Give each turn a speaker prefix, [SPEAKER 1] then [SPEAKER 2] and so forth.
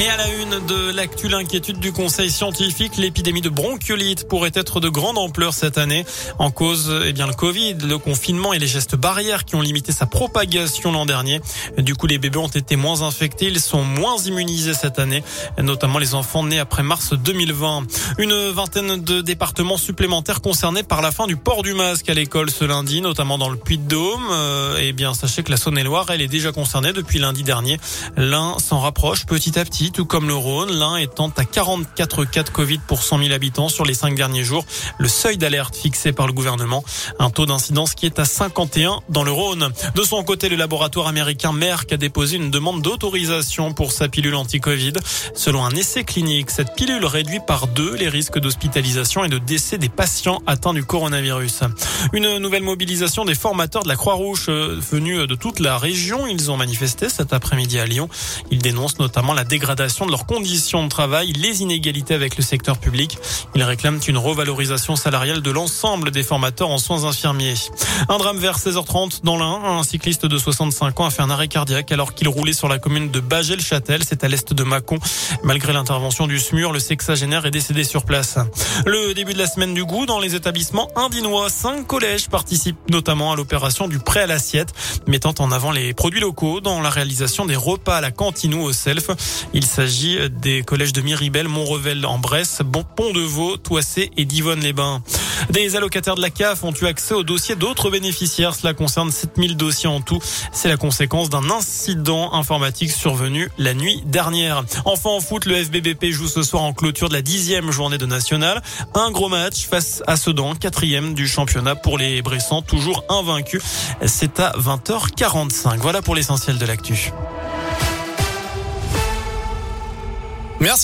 [SPEAKER 1] Et à la une de l'actu, l'inquiétude du conseil scientifique, l'épidémie de bronchiolite pourrait être de grande ampleur cette année. En cause, eh bien, le Covid, le confinement et les gestes barrières qui ont limité sa propagation l'an dernier. Du coup, les bébés ont été moins infectés, ils sont moins immunisés cette année, notamment les enfants nés après mars 2020. Une vingtaine de départements supplémentaires concernés par la fin du port du masque à l'école ce lundi, notamment dans le Puy-de-Dôme. Euh, eh bien, sachez que la Saône-et-Loire, elle est déjà concernée depuis lundi dernier. L'un s'en rapproche petit à petit tout comme le Rhône, l'un étant à 44 cas de Covid pour 100 000 habitants sur les cinq derniers jours, le seuil d'alerte fixé par le gouvernement, un taux d'incidence qui est à 51 dans le Rhône. De son côté, le laboratoire américain Merck a déposé une demande d'autorisation pour sa pilule anti-Covid. Selon un essai clinique, cette pilule réduit par deux les risques d'hospitalisation et de décès des patients atteints du coronavirus. Une nouvelle mobilisation des formateurs de la Croix-Rouge euh, venus de toute la région. Ils ont manifesté cet après-midi à Lyon. Ils dénoncent notamment la dégradation de leurs conditions de travail, les inégalités avec le secteur public. Ils réclament une revalorisation salariale de l'ensemble des formateurs en soins infirmiers. Un drame vers 16h30 dans l'Ain. Un cycliste de 65 ans a fait un arrêt cardiaque alors qu'il roulait sur la commune de Bagel-Châtel. C'est à l'est de Mâcon. Malgré l'intervention du SMUR, le sexagénaire est décédé sur place. Le début de la semaine du goût dans les établissements indinois. Cinq collèges participent notamment à l'opération du prêt à l'assiette, mettant en avant les produits locaux dans la réalisation des repas à la cantine ou au self. S'agit des collèges de Miribel, Montrevel en Bresse, Pont de Vaux, Toissé et Divonne-les-Bains. Des allocataires de la CAF ont eu accès aux dossiers d'autres bénéficiaires. Cela concerne 7000 dossiers en tout. C'est la conséquence d'un incident informatique survenu la nuit dernière. Enfin en foot, le FBBP joue ce soir en clôture de la dixième journée de national. Un gros match face à Sedan, quatrième du championnat pour les Bressans, toujours invaincus. C'est à 20h45. Voilà pour l'essentiel de l'actu.